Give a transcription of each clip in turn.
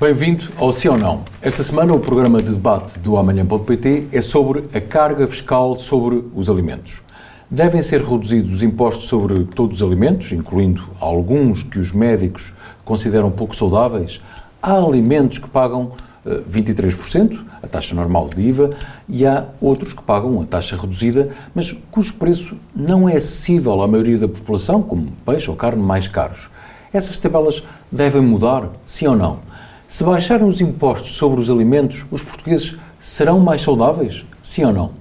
Bem-vindo ao Sim ou Não. Esta semana o programa de debate do Amanhã.pt é sobre a carga fiscal sobre os alimentos. Devem ser reduzidos os impostos sobre todos os alimentos, incluindo alguns que os médicos consideram pouco saudáveis? Há alimentos que pagam 23%, eh, a taxa normal de IVA, e há outros que pagam a taxa reduzida, mas cujo preço não é acessível à maioria da população, como peixe ou carne mais caros. Essas tabelas devem mudar, sim ou não? Se baixarem os impostos sobre os alimentos, os portugueses serão mais saudáveis? Sim ou não?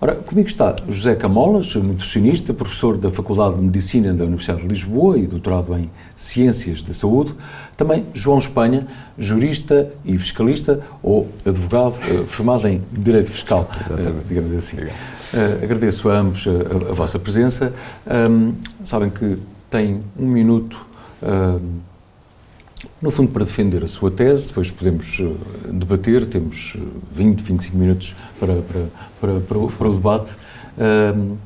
Ora, comigo está José Camolas, nutricionista, professor da Faculdade de Medicina da Universidade de Lisboa e doutorado em Ciências da Saúde. Também João Espanha, jurista e fiscalista, ou advogado, eh, formado em Direito Fiscal, eh, digamos assim. Uh, agradeço a ambos a, a vossa presença. Um, sabem que têm um minuto. Um, no fundo, para defender a sua tese, depois podemos uh, debater, temos 20, eh, 25 minutos para, para, para, para, o, para o debate. Uh,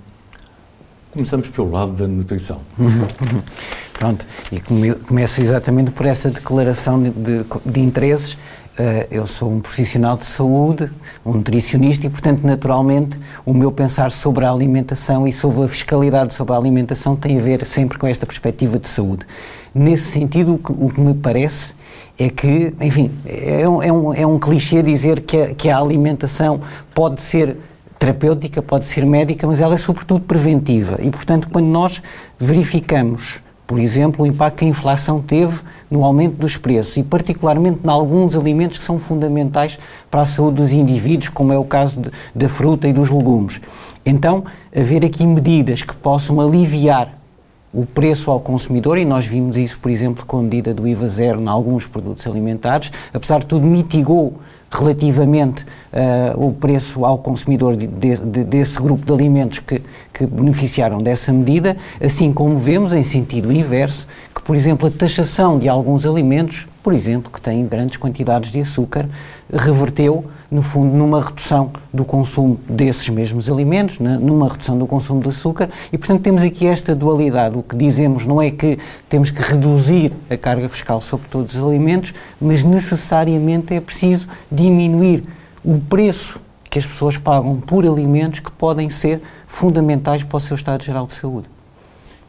começamos pelo lado da nutrição. Pronto, e começo exatamente por essa declaração de, de, de interesses eu sou um profissional de saúde, um nutricionista e, portanto, naturalmente, o meu pensar sobre a alimentação e sobre a fiscalidade sobre a alimentação tem a ver sempre com esta perspectiva de saúde. Nesse sentido, o que, o que me parece é que, enfim, é um, é um, é um clichê dizer que a, que a alimentação pode ser terapêutica, pode ser médica, mas ela é sobretudo preventiva. E, portanto, quando nós verificamos por exemplo, o impacto que a inflação teve no aumento dos preços e, particularmente, em alguns alimentos que são fundamentais para a saúde dos indivíduos, como é o caso de, da fruta e dos legumes. Então, haver aqui medidas que possam aliviar o preço ao consumidor, e nós vimos isso, por exemplo, com a medida do IVA zero em alguns produtos alimentares, apesar de tudo, mitigou relativamente uh, o preço ao consumidor de, de, desse grupo de alimentos que, que beneficiaram dessa medida, assim como vemos em sentido inverso que, por exemplo, a taxação de alguns alimentos, por exemplo, que têm grandes quantidades de açúcar, reverteu, no fundo, numa redução do consumo desses mesmos alimentos, numa redução do consumo de açúcar, e, portanto, temos aqui esta dualidade. O que dizemos não é que temos que reduzir a carga fiscal sobre todos os alimentos, mas necessariamente é preciso diminuir o preço que as pessoas pagam por alimentos que podem ser fundamentais para o seu estado geral de saúde.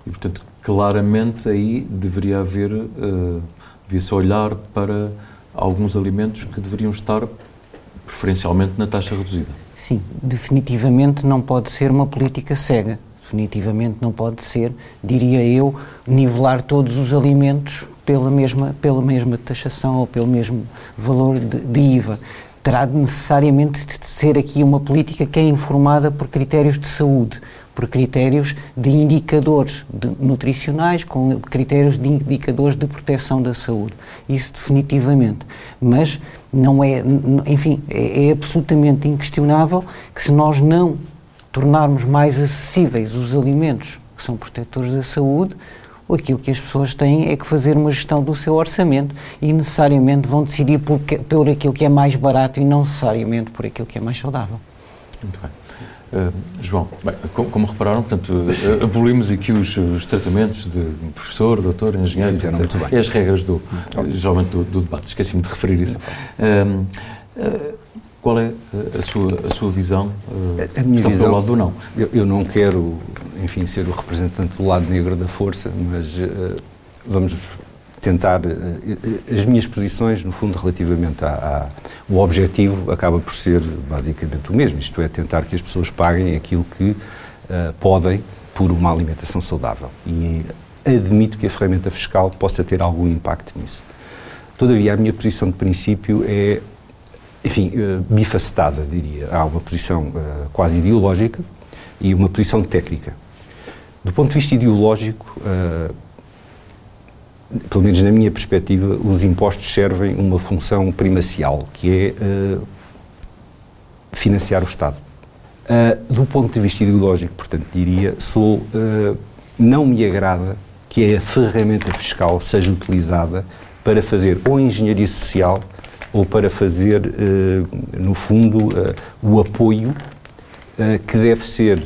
E, portanto, claramente aí deveria haver, uh, devia-se olhar para alguns alimentos que deveriam estar preferencialmente na taxa reduzida. Sim, definitivamente não pode ser uma política cega. Definitivamente não pode ser, diria eu, nivelar todos os alimentos pela mesma, pela mesma taxação ou pelo mesmo valor de, de IVA. Terá necessariamente de ser aqui uma política que é informada por critérios de saúde, por critérios de indicadores de nutricionais, com critérios de indicadores de proteção da saúde. Isso definitivamente. Mas não é, enfim, é, é absolutamente inquestionável que se nós não tornarmos mais acessíveis os alimentos que são protetores da saúde, aquilo que as pessoas têm é que fazer uma gestão do seu orçamento e necessariamente vão decidir por, por aquilo que é mais barato e não necessariamente por aquilo que é mais saudável. Muito bem. Uh, João, bem, como, como, repararam, portanto, uh, abolimos aqui os, os, tratamentos de professor, doutor, engenheiro, Fizeram etc. Muito bem. E as regras do, geralmente do, do debate. Esqueci-me de referir isso. Uh, qual é a sua, a sua visão? a minha visão, lado do não? Eu, eu, não quero, enfim, ser o representante do lado negro da força, mas vamos tentar eh, eh, as minhas posições no fundo relativamente a, objetivo acaba por ser basicamente o mesmo isto é tentar que as pessoas paguem aquilo que uh, podem por uma alimentação saudável. E admito que a ferramenta fiscal possa ter algum impacto nisso. Todavia a minha posição de princípio é enfim uh, bifacetada diria. Há uma posição uh, quase ideológica e uma posição técnica do ponto de vista ideológico pelo menos na minha perspectiva, os impostos servem uma função primacial, que é uh, financiar o Estado. Uh, do ponto de vista ideológico, portanto, diria, sou, uh, não me agrada que a ferramenta fiscal seja utilizada para fazer ou engenharia social ou para fazer, no fundo, o apoio que deve ser,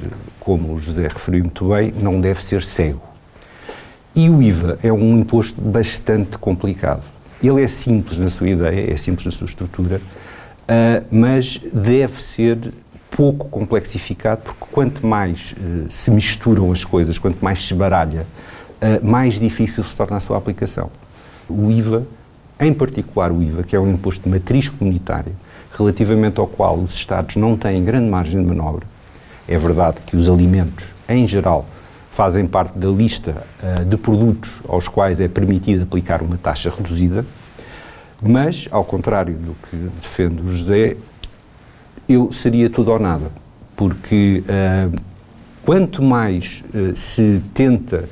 como o José referiu muito bem, não deve ser cego e o IVA é um imposto bastante complicado. ele é simples na sua ideia, é simples na sua estrutura, uh, mas deve ser pouco complexificado, porque quanto mais uh, se misturam as coisas, quanto mais se baralha, uh, mais difícil se torna a sua aplicação. O IVA, em particular o IVA, que é um imposto de matriz comunitária, relativamente ao qual os Estados não têm grande margem de manobra, é verdade que os alimentos, em geral, fazem parte da lista uh, de produtos aos quais é permitido aplicar uma taxa reduzida, mas, ao contrário do que defende o José, eu seria tudo ou nada, porque uh, quanto mais uh, se tenta,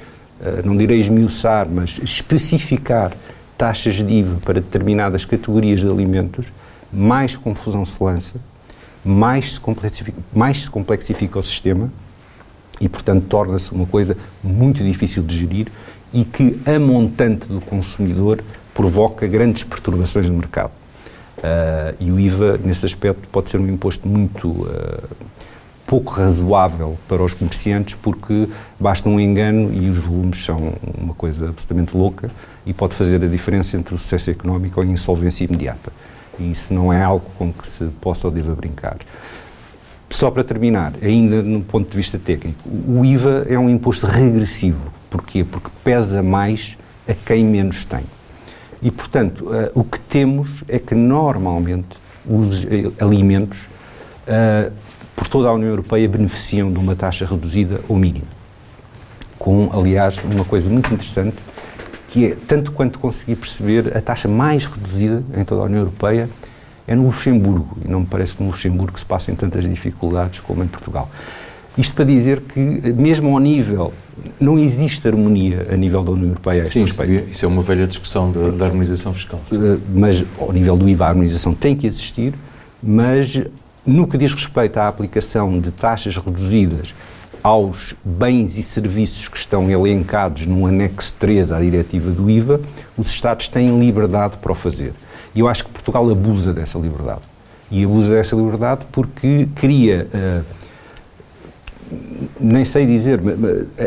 não direi esmiuçar, mas especificar taxas de IVA para determinadas categorias de alimentos, mais confusão se lança, mais se complexifica, mais se complexifica o sistema e, portanto, torna-se uma coisa muito difícil de gerir e que, a montante do consumidor, provoca grandes perturbações no mercado. Uh, e o IVA, nesse aspecto, pode ser um imposto muito uh, pouco razoável para os comerciantes, porque basta um engano e os volumes são uma coisa absolutamente louca e pode fazer a diferença entre o sucesso económico ou a insolvência imediata. E isso não é algo com que se possa ou deva brincar. Só para terminar, ainda no ponto de vista técnico, o IVA é um imposto regressivo. Porquê? Porque pesa mais a quem menos tem. E, portanto, uh, o que temos é que normalmente os eh, alimentos uh, por toda a União Europeia beneficiam de uma taxa reduzida ou mínima. Com, aliás, uma coisa muito interessante, que é, tanto quanto consegui perceber, a taxa mais reduzida em toda a União Europeia é no Luxemburgo. E não me parece que no Luxemburgo se passem tantas dificuldades como em Portugal. Isto para dizer que, mesmo ao nível não existe harmonia a nível da União Europeia. Sim, isso, isso, é uma velha discussão da, da harmonização fiscal. Uh, mas ao nível do IVA a harmonização tem que existir, mas no que diz respeito à aplicação de taxas reduzidas aos bens e serviços que estão elencados no anexo 3 à diretiva do IVA, os Estados têm liberdade para o fazer. E eu acho que Portugal abusa dessa liberdade. E abusa dessa liberdade porque cria uh, nem sei dizer,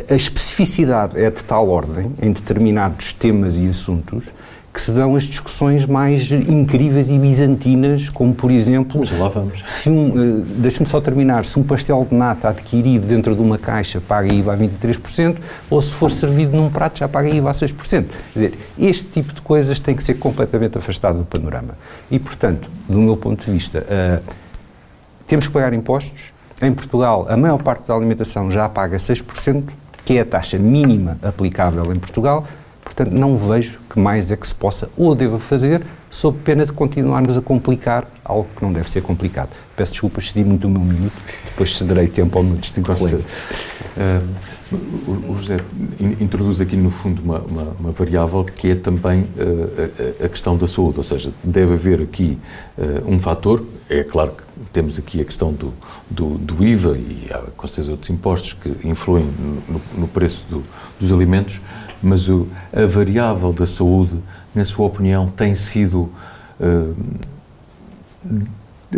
a especificidade é de tal ordem em determinados temas e assuntos que se dão as discussões mais incríveis e bizantinas, como por exemplo. Mas lá vamos. Se um, uh, Deixa-me só terminar. Se um pastel de nata adquirido dentro de uma caixa paga IVA a 23%, ou se for servido num prato já paga IVA a 6%. Quer dizer, este tipo de coisas tem que ser completamente afastado do panorama. E, portanto, do meu ponto de vista, uh, temos que pagar impostos, em Portugal, a maior parte da alimentação já paga 6%, que é a taxa mínima aplicável em Portugal. Portanto, não vejo que mais é que se possa ou deva fazer, sob pena de continuarmos a complicar algo que não deve ser complicado. Peço desculpas, cedi muito o meu minuto, depois cederei tempo ao meu distinto colega. Uh, o José introduz aqui, no fundo, uma, uma, uma variável que é também uh, a, a, questão da saúde, ou seja, deve haver aqui uh, um fator, é claro que temos aqui a questão do, do, do, IVA e há com certeza outros impostos que influem no, no preço do, dos alimentos, mas o, a variável da saúde, na sua opinião, tem sido uh,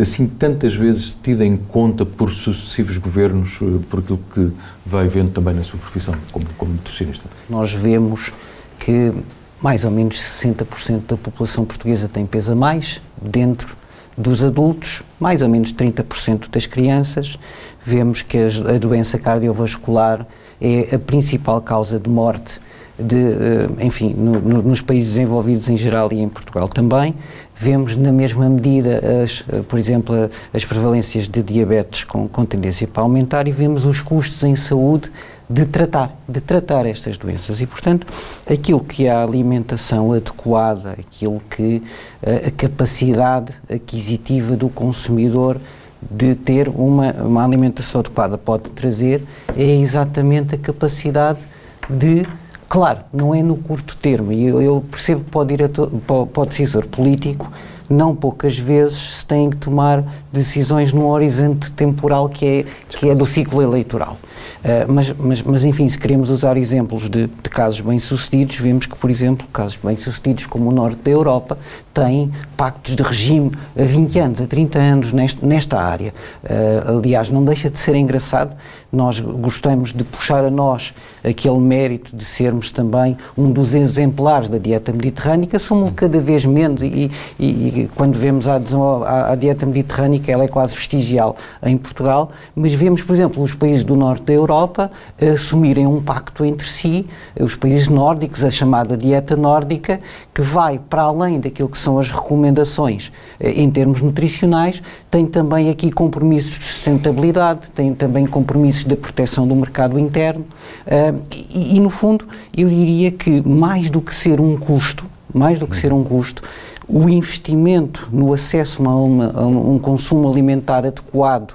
assim tantas vezes tida em conta por sucessivos governos, uh, por aquilo que vai vendo também na sua profissão como, como nutricionista? Nós vemos que mais ou menos 60% da população portuguesa tem peso a mais dentro dos adultos, mais ou menos 30% das crianças, vemos que a doença cardiovascular é a principal causa de morte de, eh, enfim, no, no, nos países desenvolvidos em geral e em Portugal também. Vemos na mesma medida, as, eh, por exemplo, as prevalências de diabetes com, com tendência para aumentar e vemos os custos em saúde de tratar, de tratar estas doenças. E, portanto, aquilo que é a alimentação adequada, aquilo que a, a capacidade aquisitiva do consumidor de ter uma, uma alimentação adequada pode trazer é exatamente a capacidade de Claro, não é no curto termo, e eu, eu percebo que pode, ir a to, pode, pode ser político, não poucas vezes se têm que tomar decisões num horizonte temporal que é, que é do ciclo eleitoral. Uh, mas, mas, mas, enfim, se queremos usar exemplos de, de casos bem-sucedidos, vemos que, por exemplo, casos bem-sucedidos como o norte da Europa têm pactos de regime há 20 anos, há 30 anos nesta, nesta área. Uh, aliás, não deixa de ser engraçado, nós gostamos de puxar a nós aquele mérito de sermos também um dos exemplares da dieta mediterrânica, somos cada vez menos e, e, e quando vemos a adesão à, dieta mediterrânica ela é quase vestigial em Portugal, mas vemos, por exemplo, os países do norte da Europa assumirem um pacto entre si, os países nórdicos, a chamada dieta nórdica, que vai para além daquilo que são as recomendações eh, em termos nutricionais, tem também aqui compromissos de sustentabilidade, tem também compromissos de proteção do mercado interno uh, e, e, no fundo, eu diria que mais do que ser um custo, mais do que ser um custo, o investimento no acesso a, uma, a um consumo alimentar adequado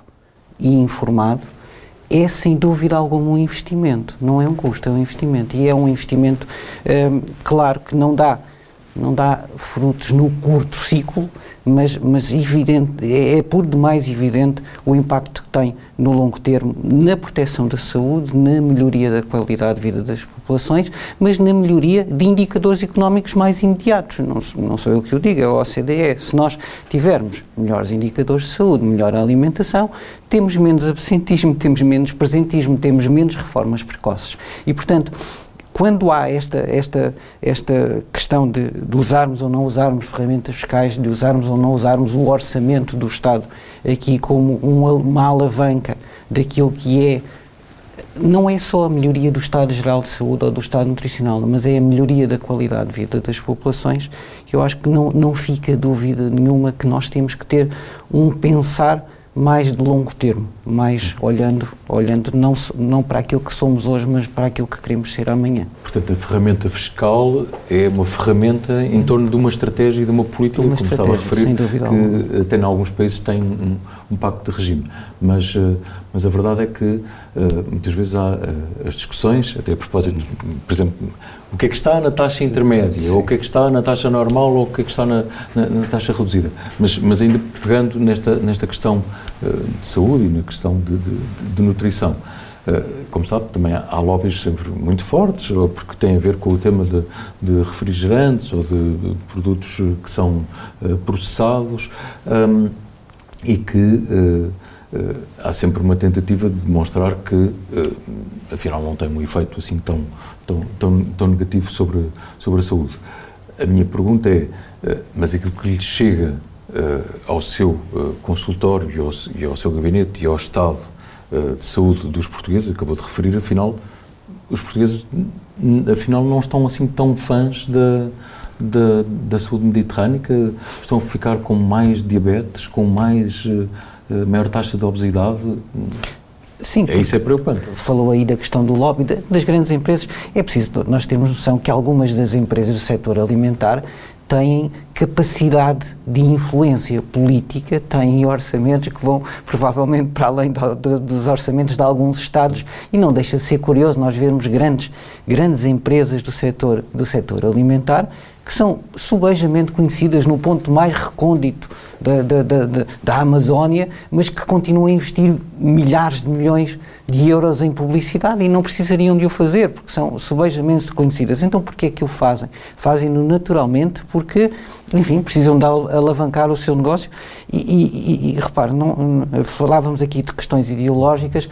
e informado é sem dúvida alguma um investimento, não é um custo, é um investimento. E é um investimento, um, claro que não dá não dá frutos no curto ciclo, mas, mas evidente, é, é por demais evidente o impacto que tem no longo termo na proteção da saúde, na melhoria da qualidade de vida das populações, mas na melhoria de indicadores económicos mais imediatos. Não, não sou eu que o digo, é a OCDE. Se nós tivermos melhores indicadores de saúde, melhor alimentação, temos menos absentismo, temos menos presentismo, temos menos reformas precoces. E, portanto, quando há esta, esta, esta questão de, de, usarmos ou não usarmos ferramentas fiscais, de usarmos ou não usarmos o orçamento do Estado aqui como uma, uma alavanca daquilo que é não é só a melhoria do estado geral de saúde ou do estado nutricional, mas é a melhoria da qualidade de vida das populações. Eu acho que não, não fica dúvida nenhuma que nós temos que ter um pensar mais de longo termo, mais olhando, olhando não, não para aquilo que somos hoje, mas para aquilo que queremos ser amanhã. Portanto, a ferramenta fiscal é uma ferramenta em torno de uma estratégia e de uma política, uma como estava a referir, que alguma. até em alguns países tem um, um pacto de regime. Mas, eh, mas a verdade é que uh, muitas vezes há uh, as discussões, até a propósito, por exemplo, o que é que está na taxa intermédia, sim, ou o que é que está na taxa normal, ou o que é que está na, na, na taxa reduzida. Mas, mas ainda pegando nesta, nesta questão de saúde e na questão de, de, de nutrição, como sabe, também há lobbies sempre muito fortes, porque têm a ver com o tema de, de refrigerantes ou de, produtos que são processados. Um, e que uh, uh, há sempre uma tentativa de demonstrar que, uh, afinal, não tem um efeito assim tão, tão, tão, tão negativo sobre, sobre a saúde. A minha pergunta é, mas aquilo que lhe chega ao seu consultório e ao, e ao, seu gabinete e ao estado de saúde dos portugueses, acabou de referir, afinal, os portugueses, afinal, não estão assim tão fãs da da, da saúde mediterrânica estão a ficar com mais diabetes, com mais uh, maior taxa de obesidade? Sim, é, isso é preocupante. Falou aí da questão do lobby das grandes empresas. É preciso nós termos noção que algumas das empresas do setor alimentar têm capacidade de influência política, têm orçamentos que vão provavelmente para além do, do, dos orçamentos de alguns Estados. E não deixa de ser curioso nós vermos grandes, grandes empresas do setor, do setor alimentar que são subejamente conhecidas no ponto mais recôndito da, da, da, da, Amazónia, mas que continuam a investir milhares de milhões de euros em publicidade e não precisariam de o fazer, porque são subejamente conhecidas. Então, porquê é que o fazem? Fazem-no naturalmente porque, enfim, precisam de alavancar o seu negócio e, e, e, repare, não, falávamos aqui de questões ideológicas,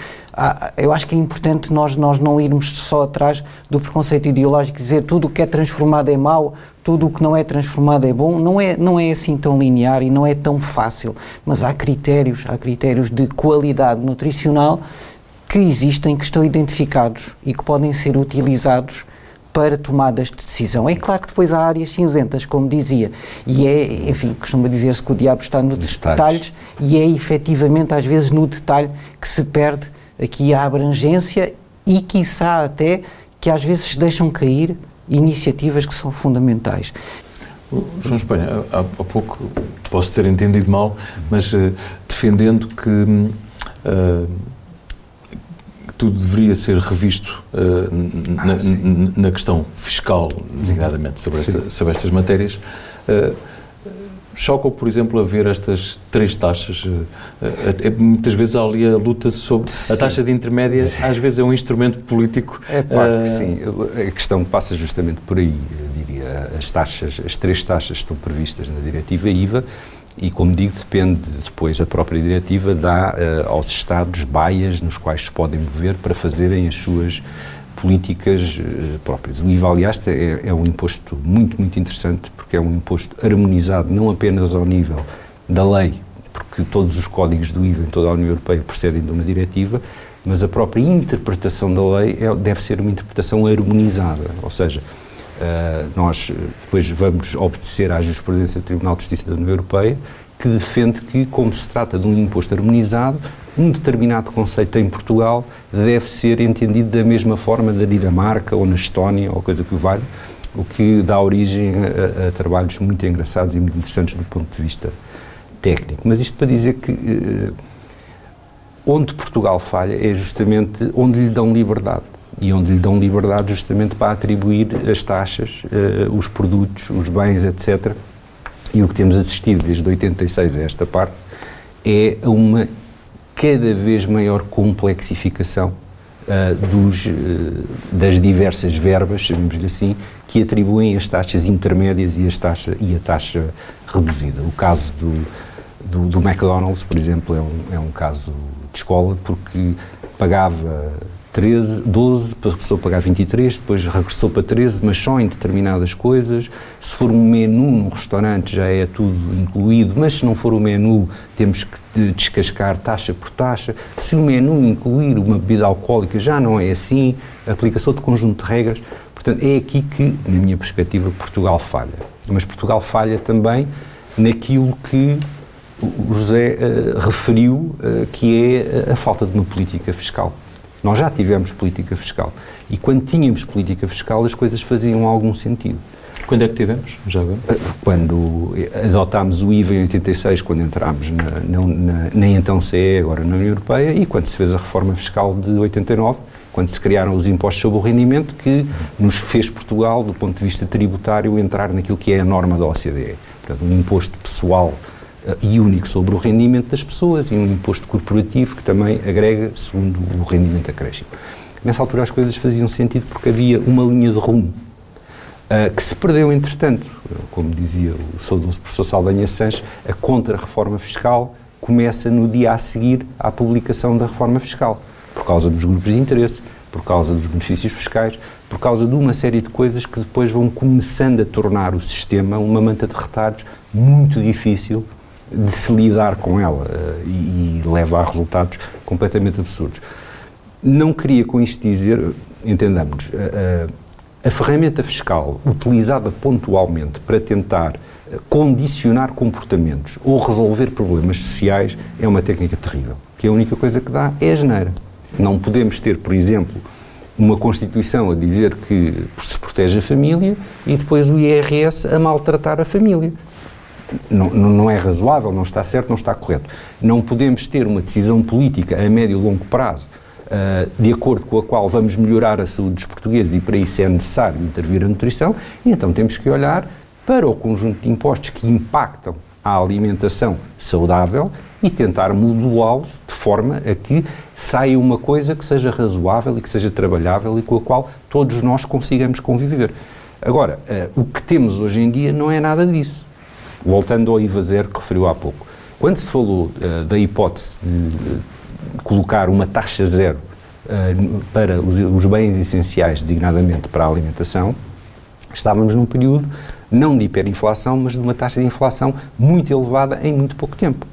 eu acho que é importante nós, nós não irmos só atrás do preconceito ideológico, dizer tudo o que é transformado é mau, tudo o que não é transformado é bom, não é, não é assim tão linear e não é tão fácil, mas há critérios, há critérios de qualidade nutricional que existem, que estão identificados e que podem ser utilizados para tomadas de decisão. É claro que depois há áreas cinzentas, como dizia, e é, enfim, costuma dizer-se que o diabo está nos detalhes. detalhes, e é efetivamente às vezes no detalhe que se perde aqui a abrangência e, quiçá, até que às vezes deixam cair iniciativas que são fundamentais. João Espanha, há, há, pouco posso ter entendido mal, mas uh, defendendo que uh, tudo deveria ser revisto uh, na, ah, na, questão fiscal, designadamente sobre, esta, sobre estas matérias, Choca, por exemplo, a ver estas três taxas. Eh, muitas vezes há ali a luta sobre. Sim. A taxa de intermédia, sim. às vezes, é um instrumento político. É claro que sim. A questão passa justamente por aí, diria. As taxas, as três taxas estão previstas na diretiva IVA e, como digo, depende depois, a própria diretiva dá uh, aos Estados baias nos quais se podem mover para fazerem as suas políticas uh, próprias. O IVA, aliás, é, é um imposto muito, muito interessante porque é um imposto harmonizado não apenas ao nível da lei, porque todos os códigos do IVA em toda a União Europeia procedem de uma diretiva, mas a própria interpretação da lei é, deve ser uma interpretação harmonizada, ou seja, Uh, nós depois vamos obedecer à jurisprudência do Tribunal de Justiça da União Europeia, que defende que, como se trata de um imposto harmonizado, um determinado conceito em Portugal deve ser entendido da mesma forma da Dinamarca ou na Estónia ou coisa que o valha, o que dá origem a, a, trabalhos muito engraçados e muito interessantes do ponto de vista técnico. Mas isto para dizer que uh, onde Portugal falha é justamente onde lhe dão liberdade e onde lhe dão liberdade justamente para atribuir as taxas, uh, os produtos, os bens, etc. E o que temos assistido desde 86 a esta parte é uma cada vez maior complexificação uh, dos, uh, das diversas verbas, chamemos-lhe assim, que atribuem as taxas intermédias e, as taxa, e a taxa reduzida. O caso do, do, do McDonald's, por exemplo, é um, é um caso de escola, porque pagava 13, 12, passou a pagar 23, depois regressou para 13, mas só em determinadas coisas. Se for um menu num restaurante já é tudo incluído, mas se não for o menu temos que descascar taxa por taxa. Se o menu incluir uma bebida alcoólica já não é assim, aplicação de conjunto de regras. Portanto, é aqui que, na minha perspectiva, Portugal falha. Mas Portugal falha também naquilo que o José uh, referiu, uh, que é a falta de uma política fiscal. Nós já tivemos política fiscal. E quando tínhamos política fiscal, as coisas faziam algum sentido. Quando é que tivemos? Já agora? Eh, quando adotámos o IVA em 86, quando entrámos na, na, na, na então CE, agora na União Europeia, e quando se fez a reforma fiscal de 89, quando se criaram os impostos sobre o rendimento, que nos fez Portugal, do ponto de vista tributário, entrar naquilo que é a norma da OCDE. Portanto, um imposto pessoal e único sobre o rendimento das pessoas e um imposto corporativo que também agrega segundo o rendimento acréscimo. Nessa altura as coisas faziam sentido porque havia uma linha de rumo uh, que se perdeu entretanto. Como dizia o saudoso professor Saldanha Sanches, a contra-reforma fiscal começa no dia a seguir à publicação da reforma fiscal, por causa dos grupos de interesse, por causa dos benefícios fiscais, por causa de uma série de coisas que depois vão começando a tornar o sistema uma manta de retalhos muito difícil de se lidar com ela uh, e, e, leva a resultados completamente absurdos. Não queria com isto dizer, entendamos, uh, a ferramenta fiscal utilizada pontualmente para tentar condicionar comportamentos ou resolver problemas sociais é uma técnica terrível, que a única coisa que dá é a geneira. Não podemos ter, por exemplo, uma Constituição a dizer que se protege a família e depois o IRS a maltratar a família não, não é razoável, não está certo, não está correto. Não podemos ter uma decisão política a médio e longo prazo Uh, de acordo com a qual vamos melhorar a saúde dos portugueses e para isso é necessário intervir a nutrição, e então temos que olhar para o conjunto de impostos que impactam a alimentação saudável e tentar modulá-los de forma a que saia uma coisa que seja razoável e que seja trabalhável e com a qual todos nós consigamos conviver. Agora, uh, o que temos hoje em dia não é nada disso. Voltando ao IVA que referiu há pouco. Quando se falou uh, da hipótese de colocar uma taxa zero uh, para os, os, bens essenciais, designadamente para a alimentação, estávamos num período não de hiperinflação, mas de uma taxa de inflação muito elevada em muito pouco tempo.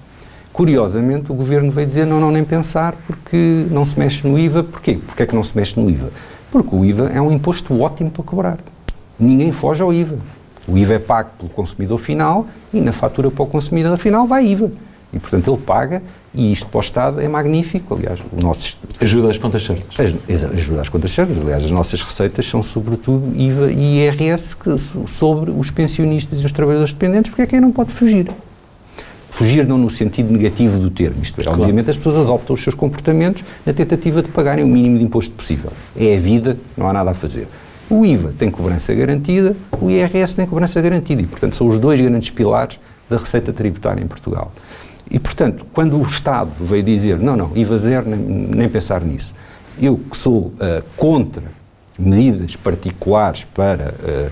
Curiosamente, o governo veio dizer não, não, nem pensar, porque não se mexe no IVA. Porquê? Porque é que não se mexe no IVA? Porque o IVA é um imposto ótimo para cobrar. Ninguém foge ao IVA. O IVA é pago pelo consumidor final e na fatura para o consumidor final vai IVA. E, portanto, ele paga e isto para o Estado é magnífico. Aliás, o nosso... Ajuda às contas certas. Ajuda às contas certas. Aliás, as nossas receitas são, sobretudo, IVA e IRS que, sobre os pensionistas e os trabalhadores dependentes, porque é quem não pode fugir. Fugir não no sentido negativo do termo, isto é, claro. obviamente as pessoas adoptam os seus comportamentos na tentativa de pagarem o mínimo de imposto possível. É a vida, não há nada a fazer. O IVA tem cobrança garantida, o IRS tem cobrança garantida e, portanto, são os dois grandes pilares da receita tributária em Portugal. E, portanto, quando o Estado veio dizer não, não, IVA zero, nem, nem pensar nisso, eu que sou uh, contra medidas particulares para uh,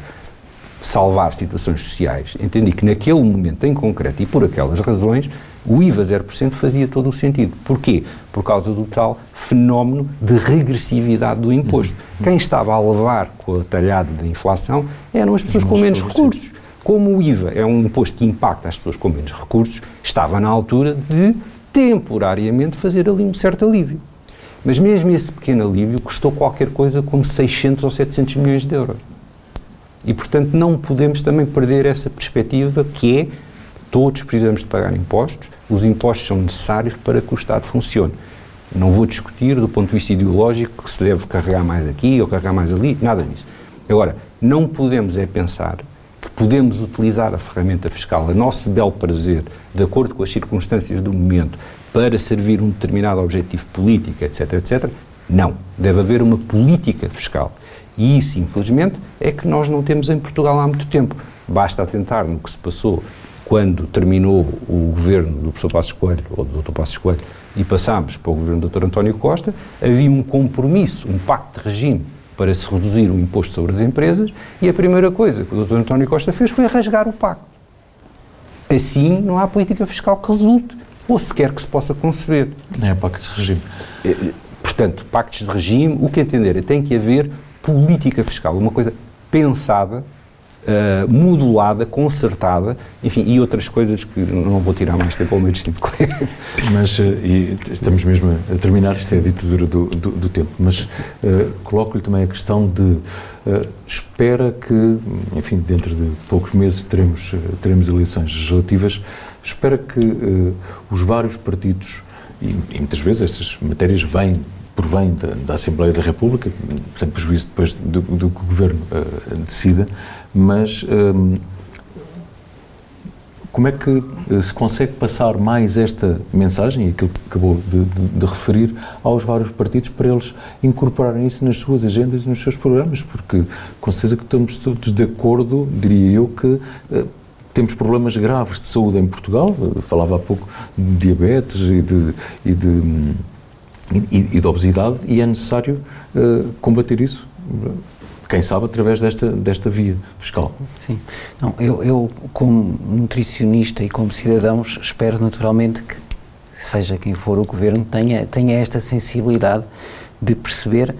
salvar situações sociais, entendi que naquele momento em concreto e por aquelas razões, o IVA 0% fazia todo o sentido. Porquê? Por causa do tal fenómeno de regressividade do imposto. Uhum. Quem estava a levar com a talhada da inflação eram as pessoas com menos recursos. Como o IVA é um imposto que impacta as pessoas com menos recursos, estava na altura de temporariamente fazer ali um certo alívio. Mas mesmo esse pequeno alívio custou qualquer coisa como 600 ou 700 milhões de euros. E, portanto, não podemos também perder essa perspectiva que é todos precisamos de pagar impostos, os impostos são necessários para que o Estado funcione. Não vou discutir do ponto de vista ideológico se deve carregar mais aqui ou carregar mais ali, nada disso. Agora, não podemos é pensar que podemos utilizar a ferramenta fiscal a nosso belo prazer, de acordo com as circunstâncias do momento, para servir um determinado objetivo político, etc, etc. Não. Deve haver uma política fiscal. E isso, infelizmente, é que nós não temos em Portugal há muito tempo. Basta atentar no que se passou quando terminou o governo do professor Passos Coelho, ou do Dr. Passos Coelho, e passámos para o governo do Dr. António Costa, havia um compromisso, um pacto de regime para se reduzir o imposto sobre as empresas e a primeira coisa que o Dr. António Costa fez foi rasgar o pacto. Assim, não há política fiscal que resulte, ou sequer que se possa conceber. Nem é pacto de regime. Eh, portanto, pactos de regime, o que entender? Tem que haver política fiscal, uma coisa pensada, uh, modulada, concertada, enfim, e outras coisas que não vou tirar mais tempo ao meu distinto colega. Mas, uh, estamos mesmo a terminar, isto é a ditadura do, do, do tempo, mas uh, coloco-lhe também a questão de espera que, enfim, dentro de poucos meses teremos, teremos eleições legislativas, espera que os vários partidos, e, e muitas vezes estas matérias vêm provém da, da, Assembleia da República, sem prejuízo depois do, do que o Governo uh, decida, mas um, como é que eh, se consegue passar mais esta mensagem, aquilo que acabou de, de, de, referir, aos vários partidos para eles incorporarem isso nas suas agendas e nos seus programas? Porque com certeza que estamos todos de acordo, diria eu, que temos problemas graves de saúde em Portugal. falava há pouco de diabetes e de, e de hum, e, e de obesidade e é necessário uh, combater isso quem sabe através desta, desta via fiscal. Sim. Não, eu, eu, como nutricionista e como cidadãos, espero naturalmente que, seja quem for o governo, tenha, tenha esta sensibilidade de perceber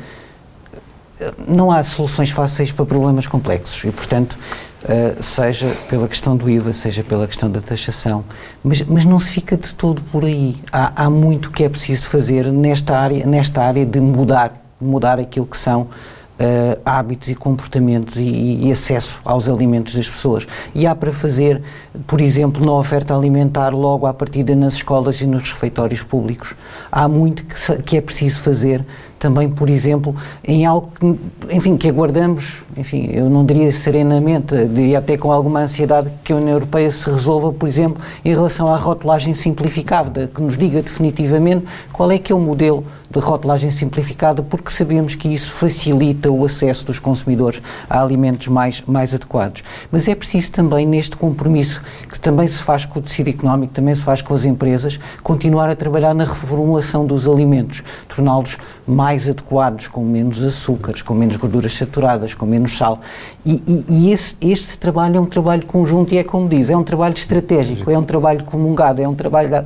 não há soluções fáceis para problemas complexos e, portanto, uh, seja pela questão do IVA, seja pela questão da taxação, mas, mas não se fica de todo por aí. Há, há muito que é preciso fazer nesta área, nesta área de mudar, mudar aquilo que são Uh, hábitos e comportamentos e, e, acesso aos alimentos das pessoas. E há para fazer, por exemplo, na oferta alimentar logo à partida nas escolas e nos refeitórios públicos. Há muito que, que é preciso fazer também, por exemplo, em algo que, enfim, que aguardamos, enfim, eu não diria serenamente, diria até com alguma ansiedade que a União Europeia se resolva, por exemplo, em relação à rotulagem simplificada, que nos diga definitivamente qual é que é o modelo de rotulagem simplificada, porque sabemos que isso facilita o acesso dos consumidores a alimentos mais, mais adequados. Mas é preciso também, neste compromisso, que também se faz com o tecido económico, também se faz com as empresas, continuar a trabalhar na reformulação dos alimentos, torná-los mais adequados, com menos açúcares, com menos gorduras saturadas, com menos sal. E, e, e esse, este trabalho é um trabalho conjunto e é como diz, é um trabalho estratégico, é um trabalho comungado, é um trabalho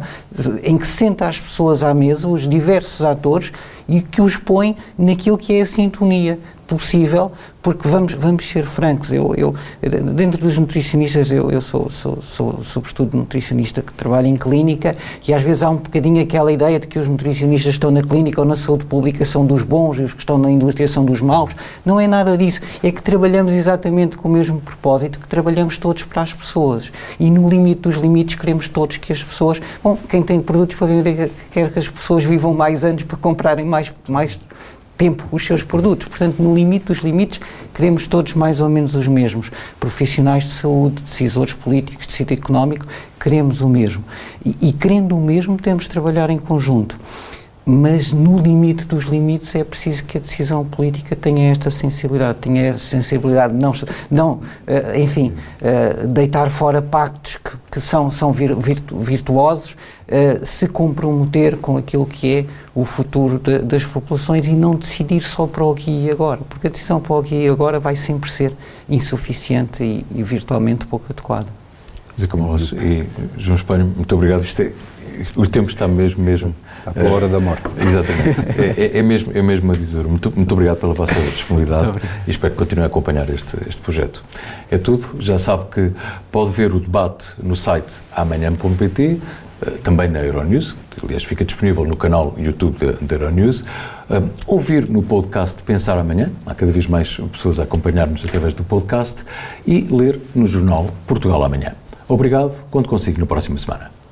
em que senta as pessoas à mesa, os diversos atores, e que os põe naquilo que é a sintonia possível, porque vamos, vamos ser francos, eu, eu, dentro dos nutricionistas, eu, eu sou, sou, sou, sobretudo nutricionista que trabalha em clínica e às vezes há um bocadinho aquela ideia de que os nutricionistas estão na clínica ou na saúde pública são dos bons e os que estão na indústria são dos maus. Não é nada disso. É que trabalhamos exatamente com o mesmo propósito, que trabalhamos todos para as pessoas. E no limite dos limites queremos todos que as pessoas, bom, quem tem produtos para vender quer que as pessoas vivam mais anos para comprarem mais, mais tempo os seus produtos. Portanto, no limite dos limites, queremos todos mais ou menos os mesmos. Profissionais de saúde, decisores políticos, de sítio económico, queremos o mesmo. E, e, querendo o mesmo, temos de trabalhar em conjunto. Mas no limite dos limites é preciso que a decisão política tenha esta sensibilidade, tenha esta sensibilidade de não, não eh, enfim, eh, deitar fora pactos que, que são, são virtu, virtuosos, eh, se comprometer com aquilo que é o futuro de, das populações e não decidir só para o aqui e agora, porque a decisão para o aqui e agora vai sempre ser insuficiente e, e virtualmente pouco adequada. Zé Camões e João Espanho, muito obrigado. É, o tempo está mesmo, mesmo Está pela hora da morte. Exatamente. É, é, é, mesmo, é mesmo a dizer. Muito, muito obrigado pela vossa disponibilidade e espero que continue a acompanhar este, este projeto. É tudo. Já sabe que pode ver o debate no site amanhã.pt, eh, também na Euronews, que aliás fica disponível no canal YouTube da Euronews. Um, eh, ouvir no podcast Pensar Amanhã, há cada vez mais pessoas a acompanhar-nos através do podcast, e ler no jornal Portugal Amanhã. Obrigado, conto consigo na próxima semana.